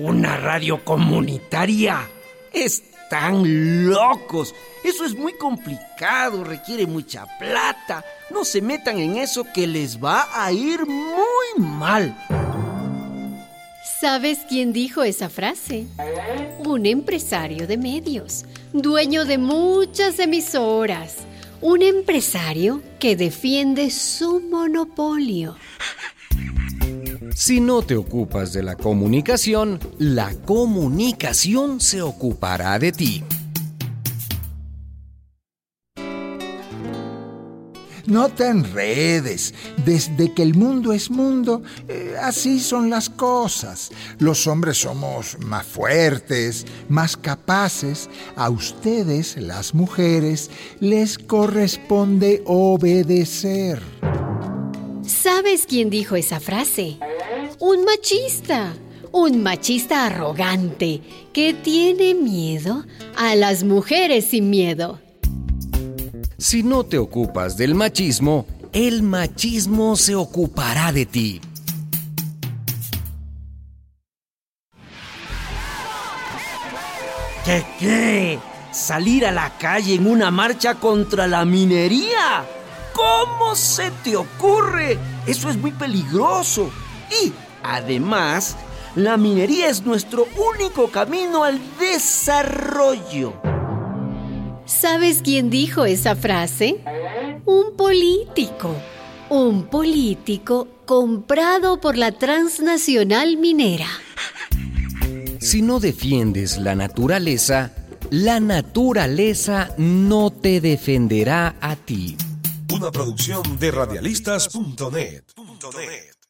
¿Una radio comunitaria? Están locos. Eso es muy complicado, requiere mucha plata. No se metan en eso que les va a ir muy mal. ¿Sabes quién dijo esa frase? Un empresario de medios, dueño de muchas emisoras. Un empresario que defiende su monopolio. Si no te ocupas de la comunicación, la comunicación se ocupará de ti. No te enredes. Desde que el mundo es mundo, eh, así son las cosas. Los hombres somos más fuertes, más capaces. A ustedes, las mujeres, les corresponde obedecer. ¿Sabes quién dijo esa frase? Un machista. Un machista arrogante que tiene miedo a las mujeres sin miedo. Si no te ocupas del machismo, el machismo se ocupará de ti. ¿Qué qué? ¿Salir a la calle en una marcha contra la minería? ¿Cómo se te ocurre? Eso es muy peligroso. Y, además, la minería es nuestro único camino al desarrollo. ¿Sabes quién dijo esa frase? Un político. Un político comprado por la transnacional minera. Si no defiendes la naturaleza, la naturaleza no te defenderá a ti. Una producción de radialistas.net.